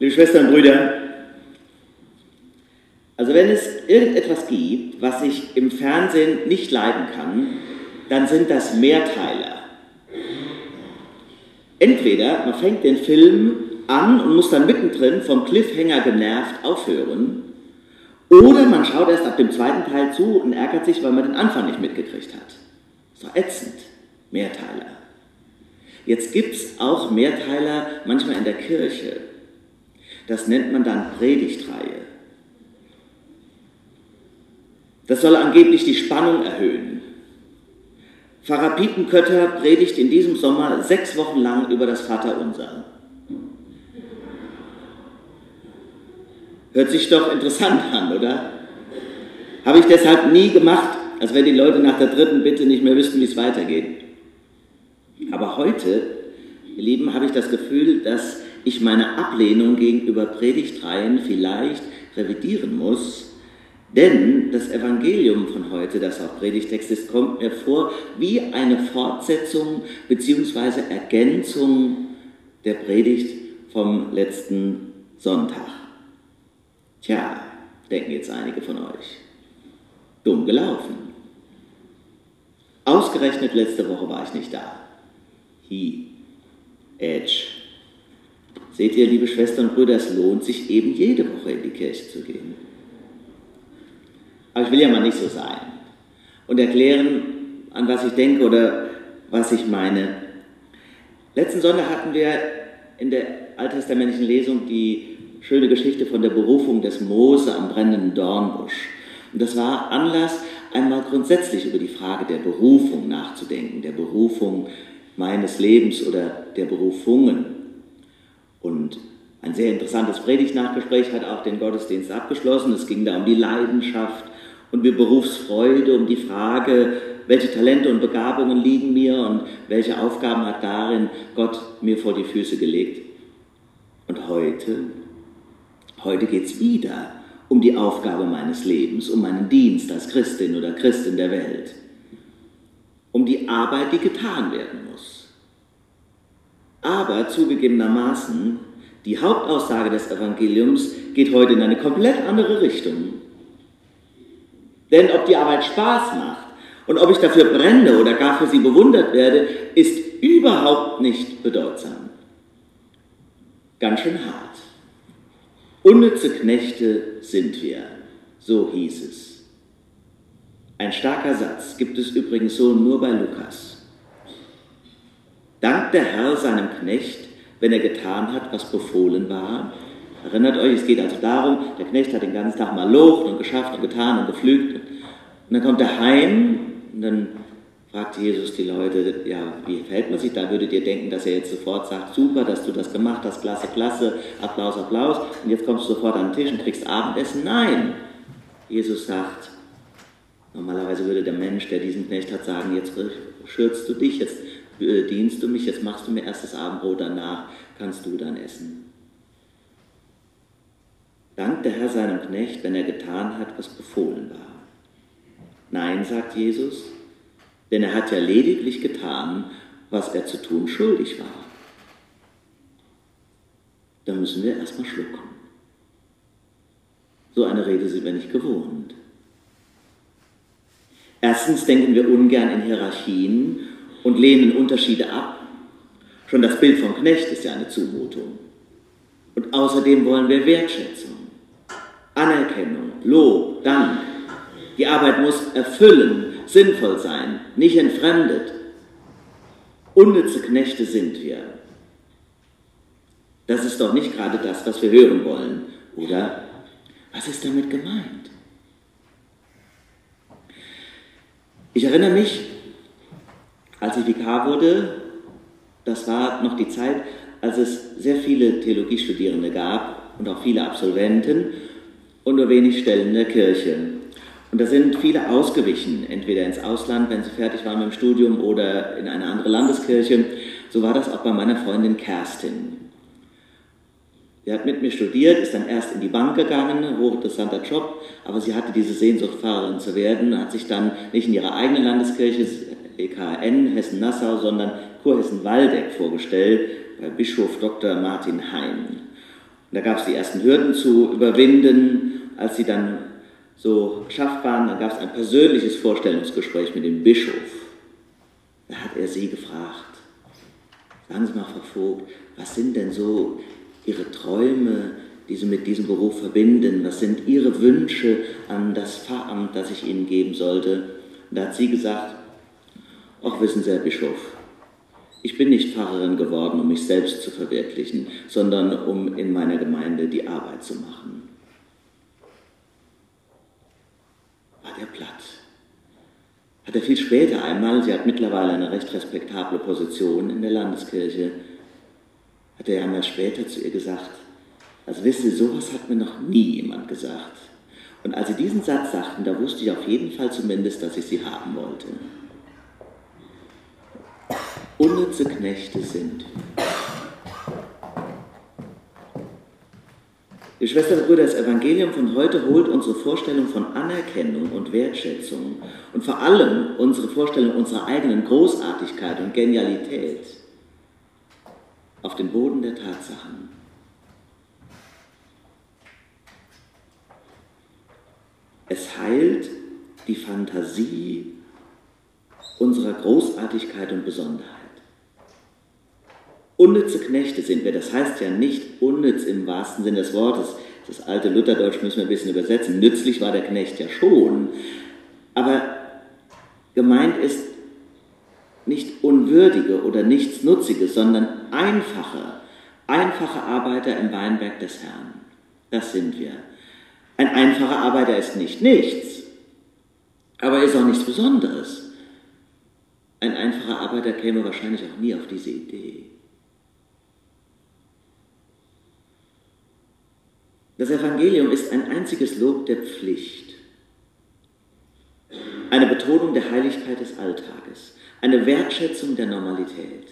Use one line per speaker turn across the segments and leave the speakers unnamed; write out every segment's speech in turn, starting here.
Liebe Schwestern und Brüder, also wenn es irgendetwas gibt, was ich im Fernsehen nicht leiden kann, dann sind das Mehrteiler. Entweder man fängt den Film an und muss dann mittendrin vom Cliffhanger genervt aufhören, oder man schaut erst ab dem zweiten Teil zu und ärgert sich, weil man den Anfang nicht mitgekriegt hat. So ätzend. Mehrteiler. Jetzt gibt es auch Mehrteiler manchmal in der Kirche. Das nennt man dann Predigtreihe. Das soll angeblich die Spannung erhöhen. Pfarrer Piepenkötter predigt in diesem Sommer sechs Wochen lang über das Vaterunser. Hört sich doch interessant an, oder? Habe ich deshalb nie gemacht, als wenn die Leute nach der dritten Bitte nicht mehr wüssten, wie es weitergeht. Aber heute, ihr Lieben, habe ich das Gefühl, dass ich meine Ablehnung gegenüber Predigtreihen vielleicht revidieren muss, denn das Evangelium von heute, das auch Predigtext ist, kommt mir vor wie eine Fortsetzung bzw. Ergänzung der Predigt vom letzten Sonntag. Tja, denken jetzt einige von euch. Dumm gelaufen. Ausgerechnet letzte Woche war ich nicht da. Hi. Edge. Seht ihr, liebe Schwestern und Brüder, es lohnt sich eben jede Woche in die Kirche zu gehen. Aber ich will ja mal nicht so sein und erklären, an was ich denke oder was ich meine. Letzten Sonntag hatten wir in der alttestamentlichen Lesung die schöne Geschichte von der Berufung des Mose am brennenden Dornbusch. Und das war Anlass, einmal grundsätzlich über die Frage der Berufung nachzudenken, der Berufung meines Lebens oder der Berufungen. Und ein sehr interessantes Predigtnachgespräch hat auch den Gottesdienst abgeschlossen. Es ging da um die Leidenschaft und die Berufsfreude, um die Frage, welche Talente und Begabungen liegen mir und welche Aufgaben hat darin Gott mir vor die Füße gelegt. Und heute, heute geht es wieder um die Aufgabe meines Lebens, um meinen Dienst als Christin oder Christin der Welt, um die Arbeit, die getan werden muss. Aber zugegebenermaßen, die Hauptaussage des Evangeliums geht heute in eine komplett andere Richtung. Denn ob die Arbeit Spaß macht und ob ich dafür brenne oder gar für sie bewundert werde, ist überhaupt nicht bedeutsam. Ganz schön hart. Unnütze Knechte sind wir, so hieß es. Ein starker Satz gibt es übrigens so nur bei Lukas. Dankt der Herr seinem Knecht, wenn er getan hat, was befohlen war. Erinnert euch, es geht also darum, der Knecht hat den ganzen Tag mal locht und geschafft und getan und gepflügt. Und dann kommt er heim und dann fragt Jesus die Leute, ja, wie verhält man sich da? Würdet ihr denken, dass er jetzt sofort sagt, super, dass du das gemacht hast, klasse, klasse, Applaus, Applaus, und jetzt kommst du sofort an den Tisch und kriegst Abendessen? Nein! Jesus sagt, normalerweise würde der Mensch, der diesen Knecht hat, sagen, jetzt schürzt du dich, jetzt äh, dienst du mich, jetzt machst du mir erst das Abendbrot, danach kannst du dann essen. Dankt der Herr seinem Knecht, wenn er getan hat, was befohlen war. Nein, sagt Jesus, denn er hat ja lediglich getan, was er zu tun schuldig war. Da müssen wir erstmal schlucken. So eine Rede sind wir nicht gewohnt. Erstens denken wir ungern in Hierarchien und lehnen Unterschiede ab. Schon das Bild vom Knecht ist ja eine Zumutung. Und außerdem wollen wir Wertschätzung, Anerkennung, Lob, Dank. Die Arbeit muss erfüllen, sinnvoll sein, nicht entfremdet. Unnütze Knechte sind wir. Das ist doch nicht gerade das, was wir hören wollen, oder? Was ist damit gemeint? Ich erinnere mich, als ich Vikar wurde, das war noch die Zeit, als es sehr viele Theologiestudierende gab und auch viele Absolventen und nur wenig Stellen in der Kirche. Und da sind viele ausgewichen, entweder ins Ausland, wenn sie fertig waren mit dem Studium, oder in eine andere Landeskirche. So war das auch bei meiner Freundin Kerstin. Sie hat mit mir studiert, ist dann erst in die Bank gegangen, hochinteressanter Job, aber sie hatte diese Sehnsucht, Pfarrerin zu werden, hat sich dann nicht in ihrer eigenen Landeskirche, EKN Hessen-Nassau, sondern Kurhessen-Waldeck vorgestellt, bei Bischof Dr. Martin Hein. Und da gab es die ersten Hürden zu überwinden. Als sie dann so geschafft waren, dann gab es ein persönliches Vorstellungsgespräch mit dem Bischof. Da hat er sie gefragt, sagen Sie mal, Frau Vogt, was sind denn so Ihre Träume, die Sie mit diesem Beruf verbinden? Was sind Ihre Wünsche an das Pfarramt, das ich Ihnen geben sollte? Und da hat sie gesagt, ach wissen Sie, Herr Bischof, ich bin nicht Pfarrerin geworden, um mich selbst zu verwirklichen, sondern um in meiner Gemeinde die Arbeit zu machen. War der platt. Hat er viel später einmal, sie hat mittlerweile eine recht respektable Position in der Landeskirche, hat er einmal später zu ihr gesagt, also wisst ihr, sowas hat mir noch nie jemand gesagt. Und als sie diesen Satz sagten, da wusste ich auf jeden Fall zumindest, dass ich sie haben wollte. Unnütze Knechte sind. Die Schwestern und Brüder, das Evangelium von heute holt unsere Vorstellung von Anerkennung und Wertschätzung und vor allem unsere Vorstellung unserer eigenen Großartigkeit und Genialität auf den Boden der Tatsachen. Es heilt die Fantasie unserer Großartigkeit und Besonderheit. Unnütze Knechte sind wir, das heißt ja nicht unnütz im wahrsten Sinne des Wortes. Das alte Lutherdeutsch müssen wir ein bisschen übersetzen. Nützlich war der Knecht ja schon. Aber gemeint ist nicht unwürdige oder nichtsnutzige, sondern einfache, einfache Arbeiter im Weinberg des Herrn. Das sind wir. Ein einfacher Arbeiter ist nicht nichts, aber ist auch nichts Besonderes. Ein einfacher Arbeiter käme wahrscheinlich auch nie auf diese Idee. Das Evangelium ist ein einziges Lob der Pflicht, eine Betonung der Heiligkeit des Alltages, eine Wertschätzung der Normalität.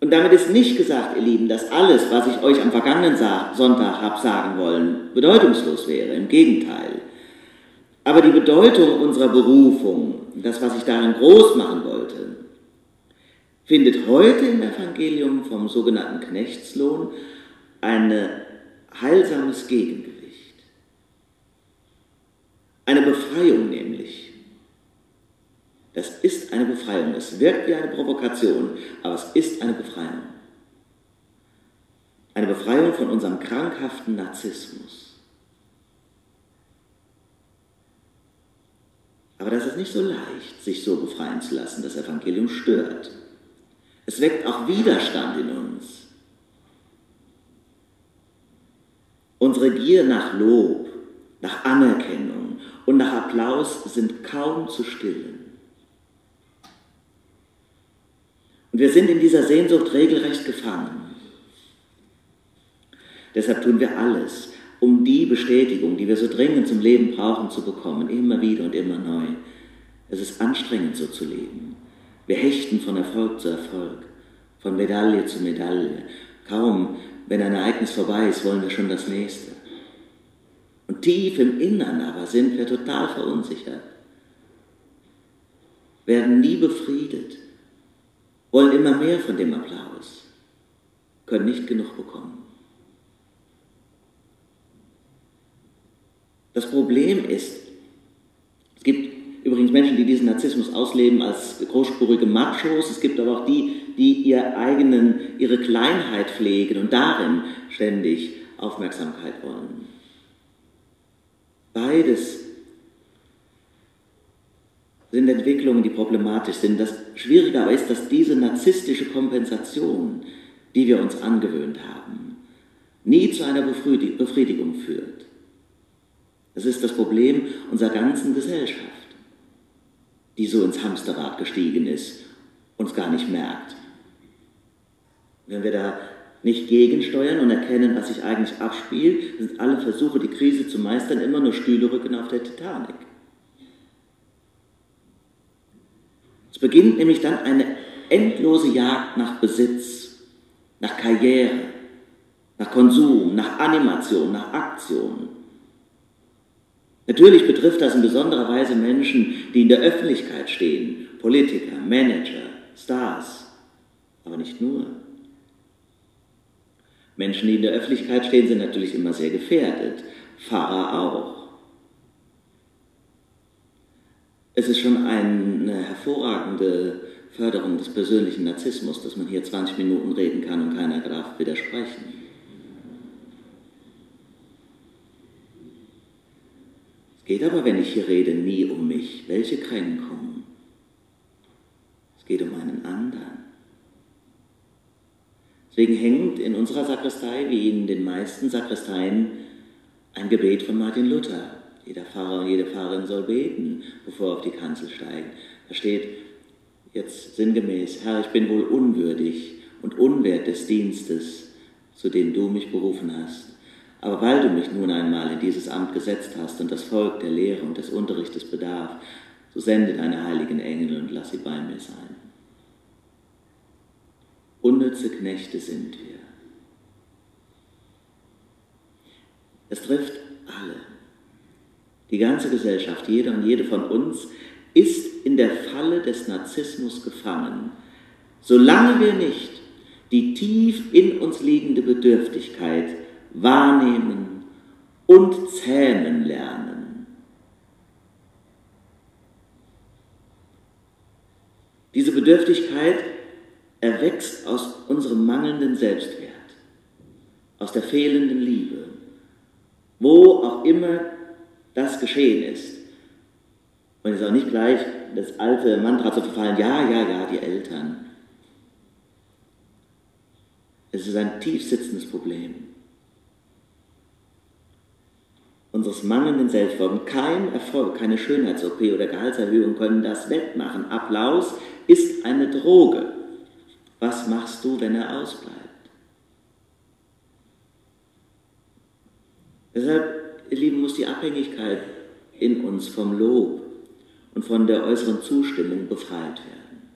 Und damit ist nicht gesagt, ihr Lieben, dass alles, was ich euch am vergangenen Sonntag habe sagen wollen, bedeutungslos wäre. Im Gegenteil. Aber die Bedeutung unserer Berufung, das, was ich darin groß machen wollte, findet heute im Evangelium vom sogenannten Knechtslohn ein heilsames Gegengewicht. Eine Befreiung nämlich. Das ist eine Befreiung. Es wirkt wie eine Provokation, aber es ist eine Befreiung. Eine Befreiung von unserem krankhaften Narzissmus. Aber das ist nicht so leicht, sich so befreien zu lassen. Das Evangelium stört. Es weckt auch Widerstand in uns. Unsere Gier nach Lob, nach Anerkennung und nach Applaus sind kaum zu stillen. Und wir sind in dieser Sehnsucht regelrecht gefangen. Deshalb tun wir alles, um die Bestätigung, die wir so dringend zum Leben brauchen, zu bekommen, immer wieder und immer neu. Es ist anstrengend, so zu leben. Wir hechten von Erfolg zu Erfolg, von Medaille zu Medaille. Kaum wenn ein Ereignis vorbei ist, wollen wir schon das nächste. Und tief im Innern aber sind wir total verunsichert, werden nie befriedet, wollen immer mehr von dem Applaus, können nicht genug bekommen. Das Problem ist, es gibt übrigens Menschen, die diesen Narzissmus ausleben als großspurige Machos, es gibt aber auch die, die ihr eigenen, ihre Kleinheit pflegen und darin ständig Aufmerksamkeit wollen. Beides sind Entwicklungen, die problematisch sind. Das Schwierige aber ist, dass diese narzisstische Kompensation, die wir uns angewöhnt haben, nie zu einer Befriedigung führt. Das ist das Problem unserer ganzen Gesellschaft, die so ins Hamsterrad gestiegen ist, uns gar nicht merkt. Wenn wir da nicht gegensteuern und erkennen, was sich eigentlich abspielt, sind alle Versuche, die Krise zu meistern, immer nur Stühlerücken auf der Titanic. Es beginnt nämlich dann eine endlose Jagd nach Besitz, nach Karriere, nach Konsum, nach Animation, nach Aktion. Natürlich betrifft das in besonderer Weise Menschen, die in der Öffentlichkeit stehen, Politiker, Manager, Stars, aber nicht nur. Menschen, die in der Öffentlichkeit stehen, sind natürlich immer sehr gefährdet. Pfarrer auch. Es ist schon eine hervorragende Förderung des persönlichen Narzissmus, dass man hier 20 Minuten reden kann und keiner darf widersprechen. Geht aber, wenn ich hier rede, nie um mich. Welche Kränkung? Es geht um einen anderen. Deswegen hängt in unserer Sakristei, wie in den meisten Sakristeien, ein Gebet von Martin Luther. Jeder Pfarrer und jede Pfarrerin soll beten, bevor er auf die Kanzel steigt. Da steht jetzt sinngemäß, Herr, ich bin wohl unwürdig und unwert des Dienstes, zu dem du mich berufen hast. Aber weil du mich nun einmal in dieses Amt gesetzt hast und das Volk der Lehre und des Unterrichtes bedarf, so sende deine heiligen Engel und lass sie bei mir sein. Unnütze Knechte sind wir. Es trifft alle. Die ganze Gesellschaft, jeder und jede von uns ist in der Falle des Narzissmus gefangen, solange wir nicht die tief in uns liegende Bedürftigkeit wahrnehmen und zähmen lernen. Diese Bedürftigkeit erwächst aus unserem mangelnden Selbstwert, aus der fehlenden Liebe, wo auch immer das geschehen ist. Und es ist auch nicht gleich das alte Mantra zu verfallen, ja, ja, ja, die Eltern. Es ist ein tief sitzendes Problem. Unseres mangelnden Selbstwort. Kein Erfolg, keine Schönheits-OP oder Gehaltserhöhung können das wettmachen. Applaus ist eine Droge. Was machst du, wenn er ausbleibt? Deshalb, ihr Lieben, muss die Abhängigkeit in uns vom Lob und von der äußeren Zustimmung befreit werden.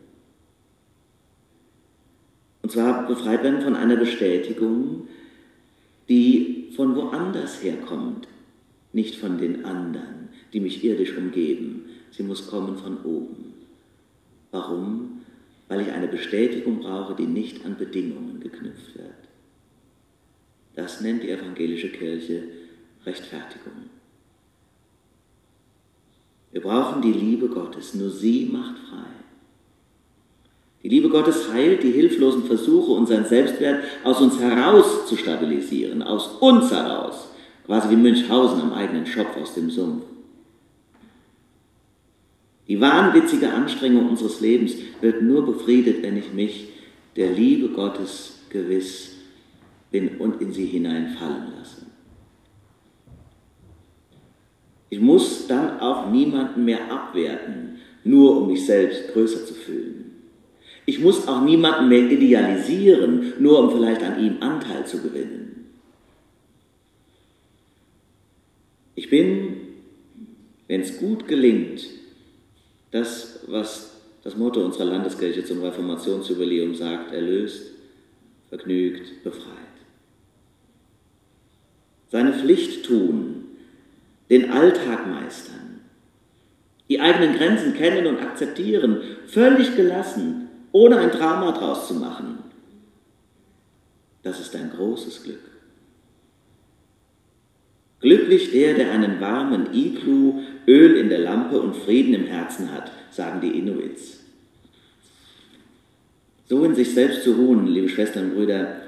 Und zwar befreit werden von einer Bestätigung, die von woanders herkommt, nicht von den anderen, die mich irdisch umgeben. Sie muss kommen von oben. Warum? weil ich eine Bestätigung brauche, die nicht an Bedingungen geknüpft wird. Das nennt die evangelische Kirche Rechtfertigung. Wir brauchen die Liebe Gottes, nur sie macht frei. Die Liebe Gottes heilt die hilflosen Versuche, unseren Selbstwert aus uns heraus zu stabilisieren, aus uns heraus, quasi wie Münchhausen am eigenen Schopf aus dem Sumpf. Die wahnwitzige Anstrengung unseres Lebens wird nur befriedet, wenn ich mich der Liebe Gottes gewiss bin und in sie hineinfallen lasse. Ich muss dann auch niemanden mehr abwerten, nur um mich selbst größer zu fühlen. Ich muss auch niemanden mehr idealisieren, nur um vielleicht an ihm Anteil zu gewinnen. Ich bin, wenn es gut gelingt, das, was das Motto unserer Landeskirche zum Reformationsjubiläum sagt, erlöst, vergnügt, befreit. Seine Pflicht tun, den Alltag meistern, die eigenen Grenzen kennen und akzeptieren, völlig gelassen, ohne ein Drama draus zu machen. Das ist ein großes Glück. Glücklich der, der einen warmen Iglu, Öl in der Lampe und Frieden im Herzen hat, sagen die Inuits. So in sich selbst zu ruhen, liebe Schwestern und Brüder,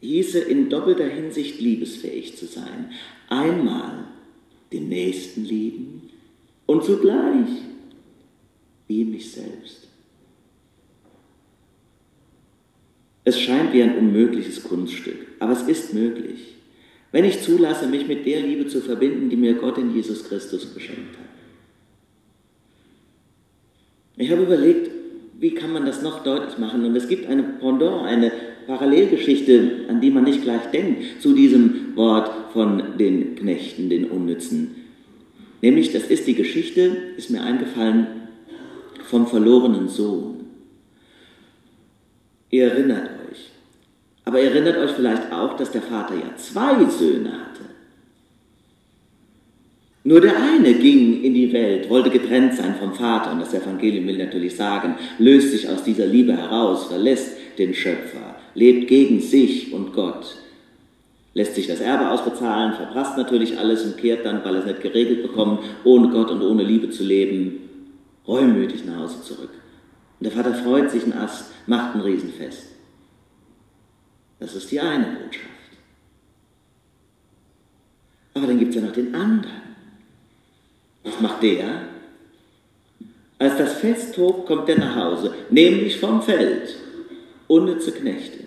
hieße in doppelter Hinsicht liebesfähig zu sein. Einmal den Nächsten lieben und zugleich wie mich selbst. Es scheint wie ein unmögliches Kunststück, aber es ist möglich wenn ich zulasse, mich mit der Liebe zu verbinden, die mir Gott in Jesus Christus geschenkt hat. Ich habe überlegt, wie kann man das noch deutlich machen? Und es gibt eine Pendant, eine Parallelgeschichte, an die man nicht gleich denkt, zu diesem Wort von den Knechten, den Unnützen. Nämlich, das ist die Geschichte, ist mir eingefallen, vom verlorenen Sohn. Ihr erinnert aber erinnert euch vielleicht auch, dass der Vater ja zwei Söhne hatte. Nur der eine ging in die Welt, wollte getrennt sein vom Vater, und das Evangelium will natürlich sagen, löst sich aus dieser Liebe heraus, verlässt den Schöpfer, lebt gegen sich und Gott, lässt sich das Erbe ausbezahlen, verprasst natürlich alles und kehrt dann, weil er es nicht geregelt bekommt, ohne Gott und ohne Liebe zu leben, reumütig nach Hause zurück. Und der Vater freut sich ein Ast, macht ein Riesenfest. Das ist die eine Botschaft. Aber dann gibt es ja noch den anderen. Was macht der? Als das Fest tobt, kommt er nach Hause, nämlich vom Feld, unnütze Knechte.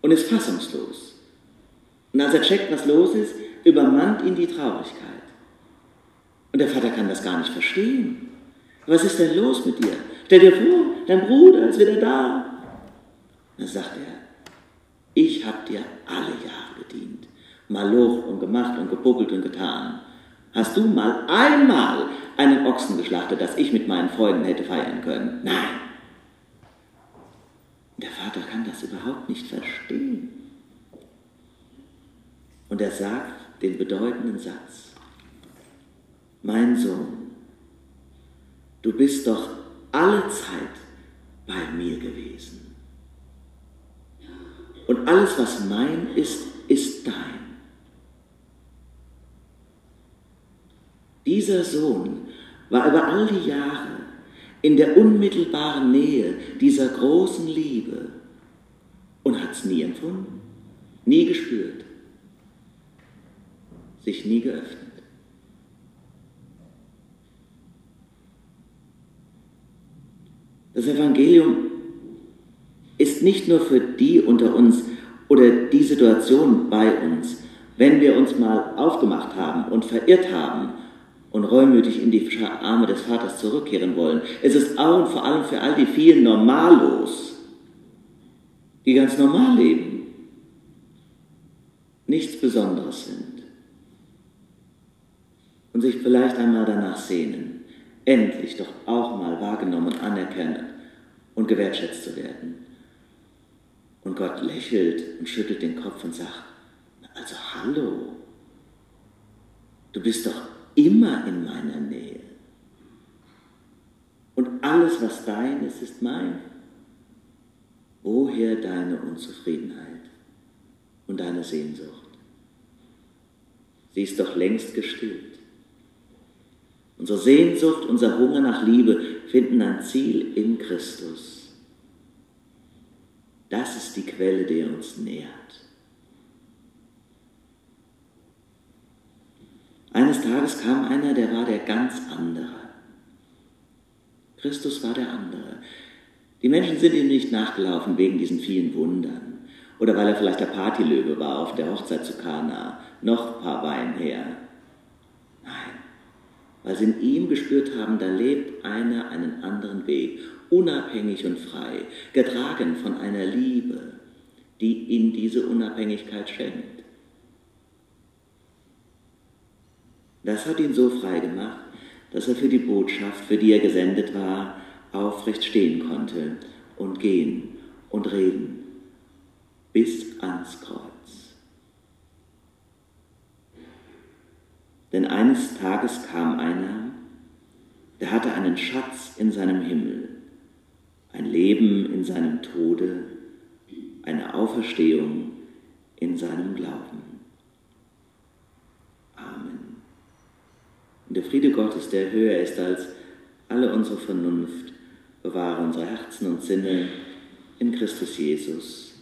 Und ist fassungslos. Und als er checkt, was los ist, übermannt ihn die Traurigkeit. Und der Vater kann das gar nicht verstehen. Was ist denn los mit dir? Stell dir vor, dein Bruder ist wieder da. Dann sagt er, ich habe dir alle Jahre gedient, mal locht und gemacht und gebuckelt und getan. Hast du mal einmal einen Ochsen geschlachtet, dass ich mit meinen Freunden hätte feiern können? Nein. Der Vater kann das überhaupt nicht verstehen. Und er sagt den bedeutenden Satz, mein Sohn, du bist doch alle Zeit bei mir gewesen. Und alles, was mein ist, ist dein. Dieser Sohn war über all die Jahre in der unmittelbaren Nähe dieser großen Liebe und hat es nie empfunden, nie gespürt, sich nie geöffnet. Das Evangelium nicht nur für die unter uns oder die Situation bei uns, wenn wir uns mal aufgemacht haben und verirrt haben und reumütig in die Arme des Vaters zurückkehren wollen. Es ist auch und vor allem für all die vielen Normalos, die ganz normal leben, nichts Besonderes sind und sich vielleicht einmal danach sehnen, endlich doch auch mal wahrgenommen, anerkennen und gewertschätzt zu werden. Und Gott lächelt und schüttelt den Kopf und sagt, also hallo, du bist doch immer in meiner Nähe. Und alles, was dein ist, ist mein. Woher deine Unzufriedenheit und deine Sehnsucht? Sie ist doch längst gestillt. Unsere Sehnsucht, unser Hunger nach Liebe finden ein Ziel in Christus. Das ist die Quelle, die uns nährt. Eines Tages kam einer, der war der ganz andere. Christus war der andere. Die Menschen sind ihm nicht nachgelaufen wegen diesen vielen Wundern oder weil er vielleicht der Partylöwe war auf der Hochzeit zu Kana, noch ein paar Wein her. Weil sie in ihm gespürt haben, da lebt einer einen anderen Weg, unabhängig und frei, getragen von einer Liebe, die ihn diese Unabhängigkeit schenkt. Das hat ihn so frei gemacht, dass er für die Botschaft, für die er gesendet war, aufrecht stehen konnte und gehen und reden bis ans Kreuz. Denn eines Tages kam einer, der hatte einen Schatz in seinem Himmel, ein Leben in seinem Tode, eine Auferstehung in seinem Glauben. Und der Friede Gottes, der höher ist als alle unsere Vernunft, bewahre unsere Herzen und Sinne in Christus Jesus.